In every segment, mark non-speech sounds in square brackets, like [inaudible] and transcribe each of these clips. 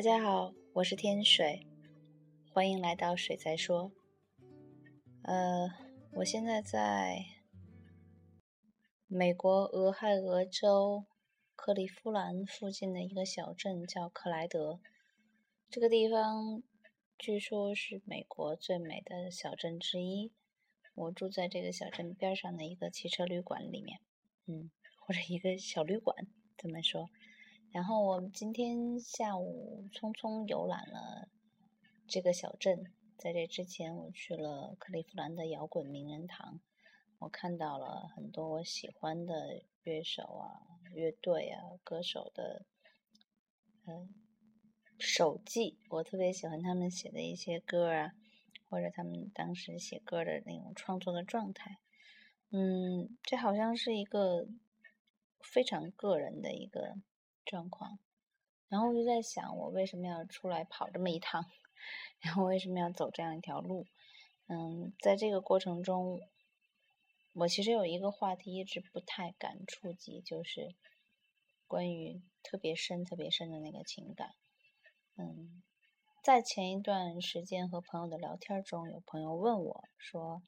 大家好，我是天水，欢迎来到水在说。呃，我现在在美国俄亥俄州克利夫兰附近的一个小镇，叫克莱德。这个地方据说是美国最美的小镇之一。我住在这个小镇边上的一个汽车旅馆里面，嗯，或者一个小旅馆，怎么说。然后我们今天下午匆匆游览了这个小镇，在这之前我去了克利夫兰的摇滚名人堂，我看到了很多我喜欢的乐手啊、乐队啊、歌手的嗯手记，我特别喜欢他们写的一些歌啊，或者他们当时写歌的那种创作的状态，嗯，这好像是一个非常个人的一个。状况，然后我就在想，我为什么要出来跑这么一趟？[laughs] 然后为什么要走这样一条路？嗯，在这个过程中，我其实有一个话题一直不太敢触及，就是关于特别深、特别深的那个情感。嗯，在前一段时间和朋友的聊天中，有朋友问我说：“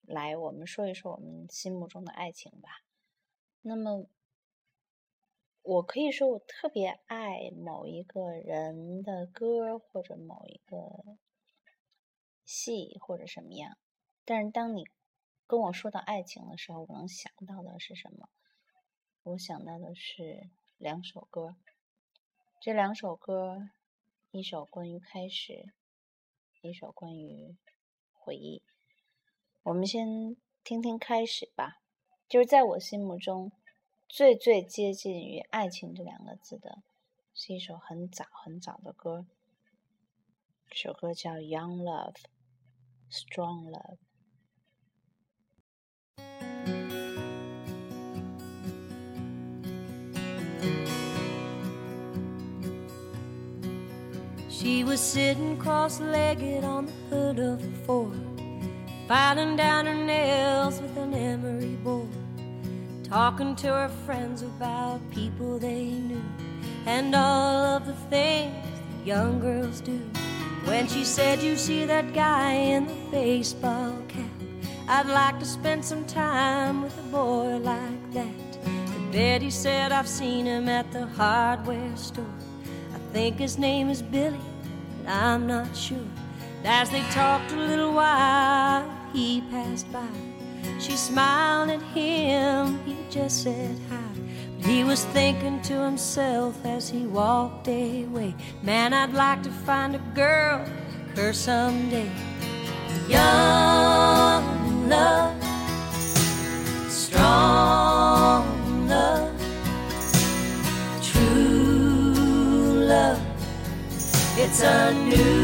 来，我们说一说我们心目中的爱情吧。”那么。我可以说我特别爱某一个人的歌，或者某一个戏，或者什么样。但是当你跟我说到爱情的时候，我能想到的是什么？我想到的是两首歌。这两首歌，一首关于开始，一首关于回忆。我们先听听开始吧。就是在我心目中。最最接近于爱情这两个字的，是一首很早很早的歌。这首歌叫《Young Love》，Strong Love。She was sitting cross-legged on the hood of a Ford, filing down her nails with an emery board. Talking to her friends about people they knew and all of the things that young girls do. When she said, You see that guy in the baseball cap? I'd like to spend some time with a boy like that. But Betty said, I've seen him at the hardware store. I think his name is Billy, but I'm not sure. And as they talked a little while, he passed by. She smiled at him, he just said hi. But he was thinking to himself as he walked away, Man, I'd like to find a girl like her someday. Young love, strong love, true love. It's a new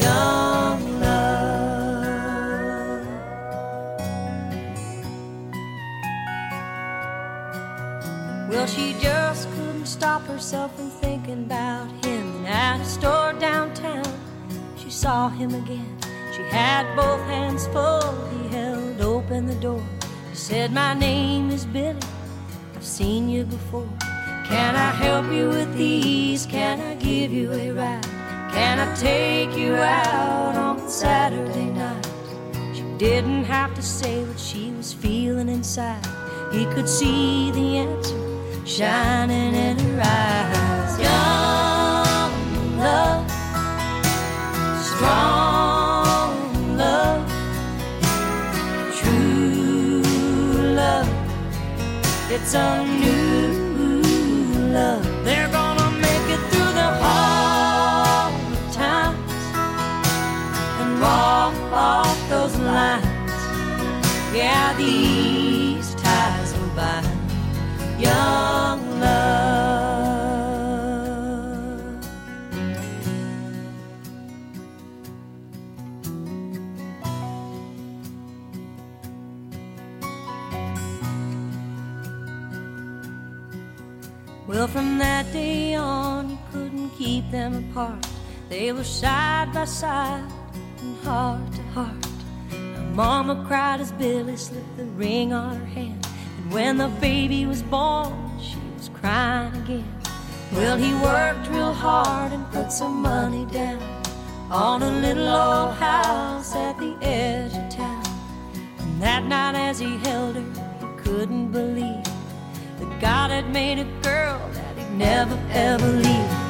young love. Well, she just couldn't stop herself from thinking about him. At a store downtown, she saw him again. She had both hands full, he held open the door. He said, My name is Billy, I've seen you before. Can I help you with these? Can I give you a ride? Can I take you out on Saturday night? She didn't have to say what she was feeling inside. He could see the answer shining in her eyes. Young love, strong love, true love. It's a new love. These ties will bind young love. Well, from that day on, you couldn't keep them apart. They were side by side and heart to heart. Mama cried as Billy slipped the ring on her hand. And when the baby was born, she was crying again. Well, he worked real hard and put some money down on a little old house at the edge of town. And that night, as he held her, he couldn't believe that God had made a girl that he'd never ever leave.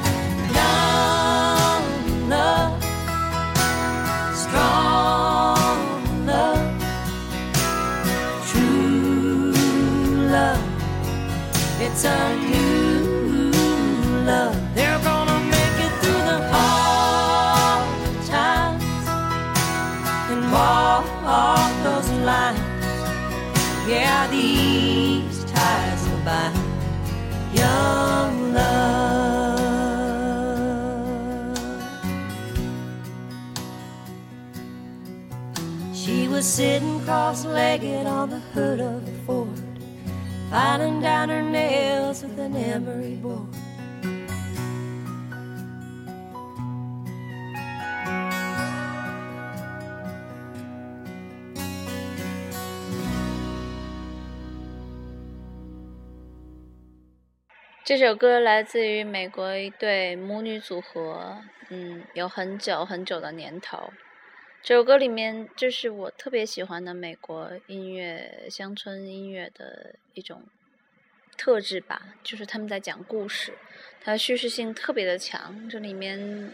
Was sitting cross-legged on the hood of a Ford, filing down her nails with an emery board. 这首歌来自于美国一对母女组合，嗯，有很久很久的年头。这首歌里面就是我特别喜欢的美国音乐、乡村音乐的一种特质吧，就是他们在讲故事，它叙事性特别的强。这里面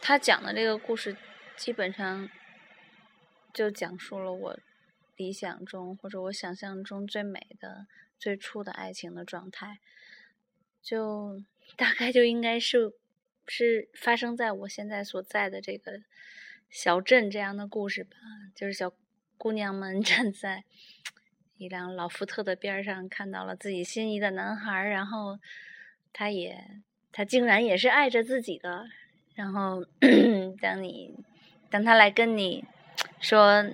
他讲的这个故事，基本上就讲述了我理想中或者我想象中最美的最初的爱情的状态。就大概就应该是是发生在我现在所在的这个小镇这样的故事吧，就是小姑娘们 [laughs] 站在一辆老福特的边上，看到了自己心仪的男孩，然后他也他竟然也是爱着自己的，然后 [clears throat] 当你当他来跟你说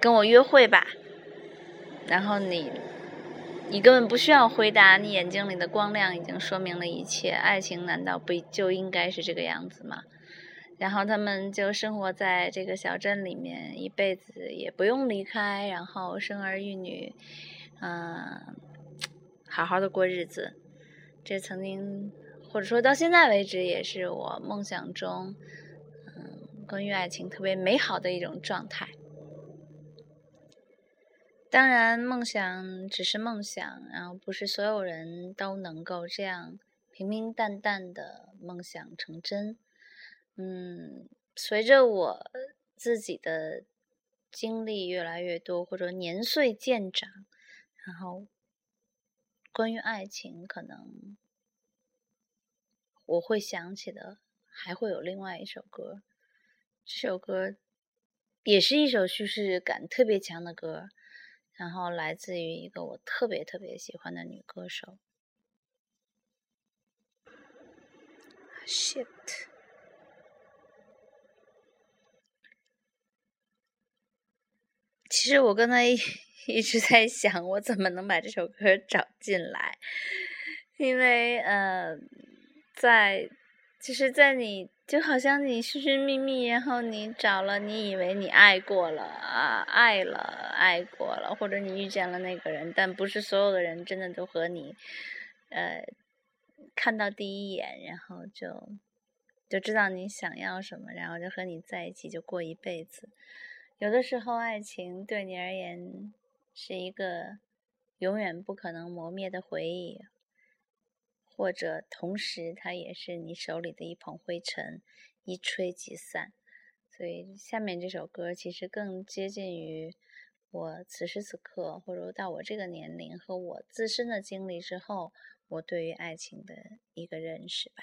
跟我约会吧，然后你。你根本不需要回答，你眼睛里的光亮已经说明了一切。爱情难道不就应该是这个样子吗？然后他们就生活在这个小镇里面，一辈子也不用离开，然后生儿育女，嗯，好好的过日子。这曾经或者说到现在为止，也是我梦想中，嗯，关于爱情特别美好的一种状态。当然，梦想只是梦想，然后不是所有人都能够这样平平淡淡的梦想成真。嗯，随着我自己的经历越来越多，或者年岁渐长，然后关于爱情，可能我会想起的还会有另外一首歌。这首歌也是一首叙事感特别强的歌。然后来自于一个我特别特别喜欢的女歌手。Shit！其实我刚才一 [laughs] 直在想，我怎么能把这首歌找进来，因为呃，在就是在你。就好像你寻寻觅觅，然后你找了，你以为你爱过了啊，爱了，爱过了，或者你遇见了那个人，但不是所有的人真的都和你，呃，看到第一眼，然后就就知道你想要什么，然后就和你在一起，就过一辈子。有的时候，爱情对你而言是一个永远不可能磨灭的回忆。或者同时，它也是你手里的一捧灰尘，一吹即散。所以下面这首歌其实更接近于我此时此刻，或者到我这个年龄和我自身的经历之后，我对于爱情的一个认识吧。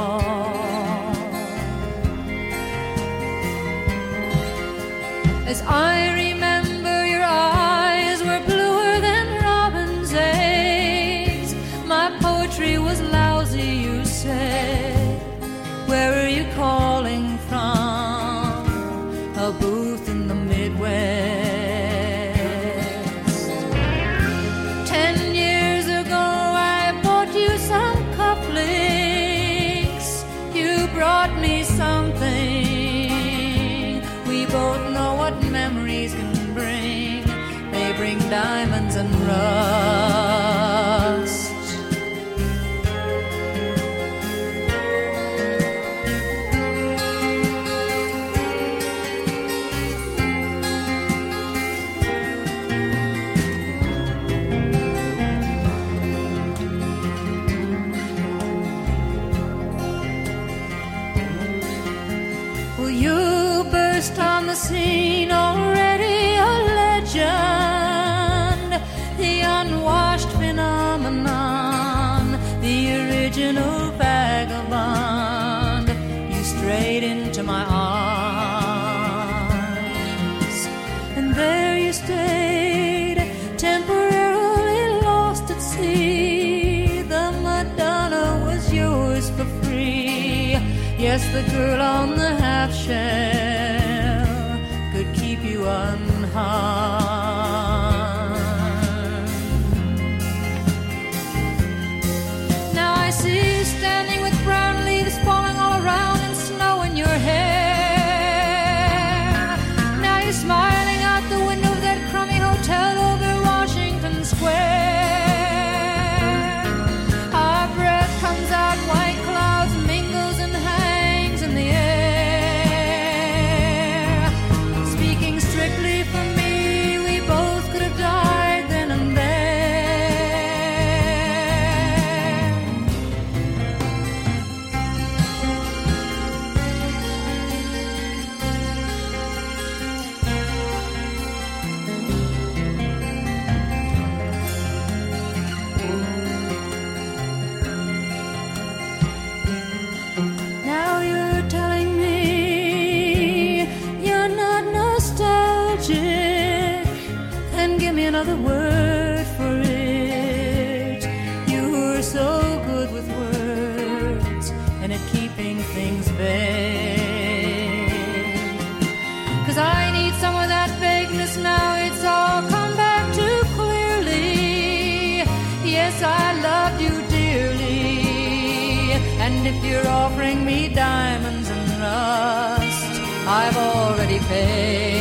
As I Will you burst on the scene? Oh, Yes, the girl on the half shell could keep you unharmed. Now I see you standing with brown leaves falling all around and snow in your hair. Now you're smiling out the window of that crummy hotel over Washington Square. Our breath comes out, white clouds you're me diamonds and rust, I've already paid.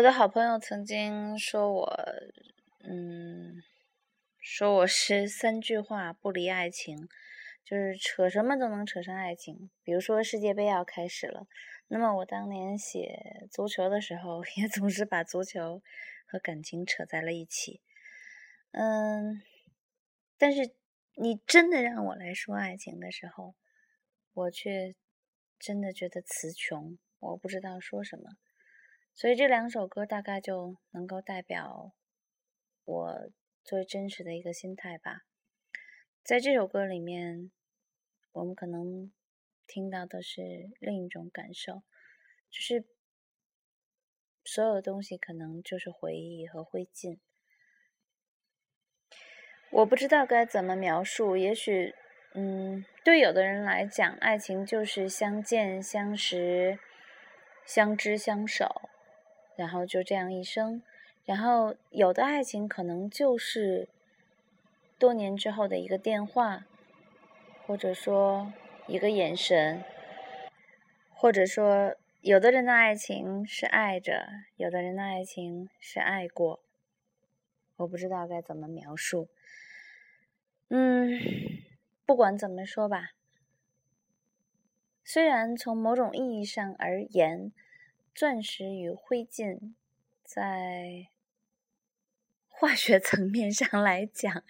我的好朋友曾经说我，嗯，说我是三句话不离爱情，就是扯什么都能扯上爱情。比如说世界杯要开始了，那么我当年写足球的时候，[laughs] 也总是把足球和感情扯在了一起。嗯，但是你真的让我来说爱情的时候，我却真的觉得词穷，我不知道说什么。所以这两首歌大概就能够代表我最真实的一个心态吧。在这首歌里面，我们可能听到的是另一种感受，就是所有的东西可能就是回忆和灰烬。我不知道该怎么描述，也许嗯，对有的人来讲，爱情就是相见、相识、相知、相守，然后就这样一生。然后有的爱情可能就是多年之后的一个电话，或者说一个眼神，或者说有的人的爱情是爱着，有的人的爱情是爱过。我不知道该怎么描述。嗯。不管怎么说吧，虽然从某种意义上而言，钻石与灰烬在化学 [laughs] 层面上来讲，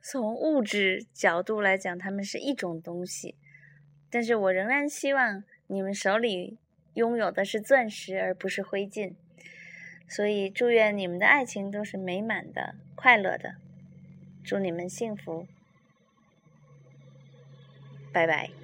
从物质角度来讲，它们是一种东西，但是我仍然希望你们手里拥有的是钻石，而不是灰烬。所以，祝愿你们的爱情都是美满的、快乐的，祝你们幸福。拜拜。